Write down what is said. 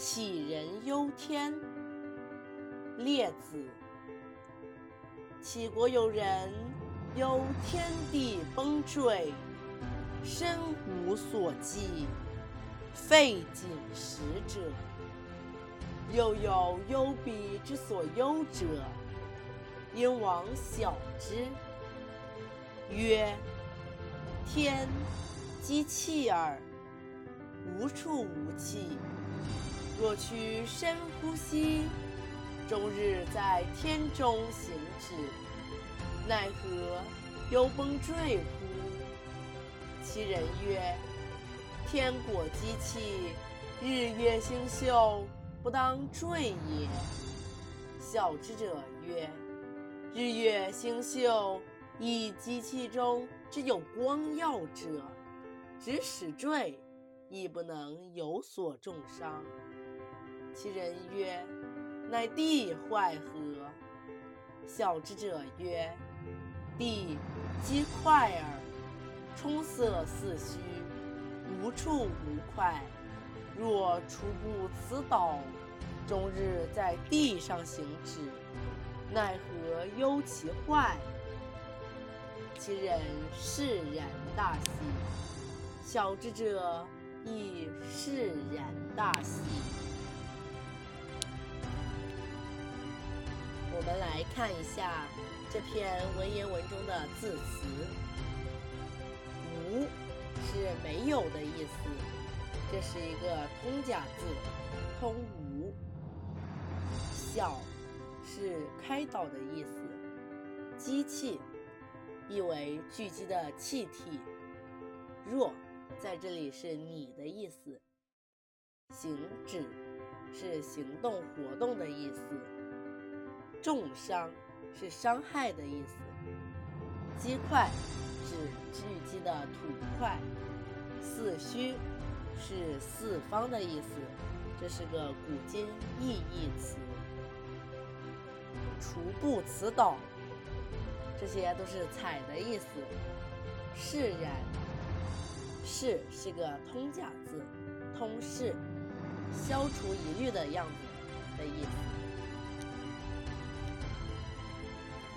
杞人忧天。列子。杞国有人忧天地崩坠，身无所寄，废寝食者。又有忧彼之所忧者，因往晓之。曰：天积气耳，无处无气。若取深呼吸，终日在天中行止，奈何忧崩坠乎？其人曰：天果积气，日月星宿不当坠也。小之者曰：日月星宿。以机器中之有光耀者，只使坠，亦不能有所重伤。其人曰：“乃地坏何？”小之者曰：“地积块耳，充塞四虚，无处无块。若除不此岛，终日在地上行止，奈何忧其坏？”其人释然大喜，小之者亦释然大喜。我们来看一下这篇文言文中的字词，“无”是没有的意思，这是一个通假字，通无。小是开导的意思，机器。意为聚集的气体。若在这里是你的意思。行止是行动活动的意思。重伤是伤害的意思。积块指聚集的土块。四虚是四方的意思，这是个古今意义词。除不辞岛。这些都是“采”的意思。释然，释是个通假字，通释，消除疑虑的样子的意思。